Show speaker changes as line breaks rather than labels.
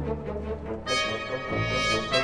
Música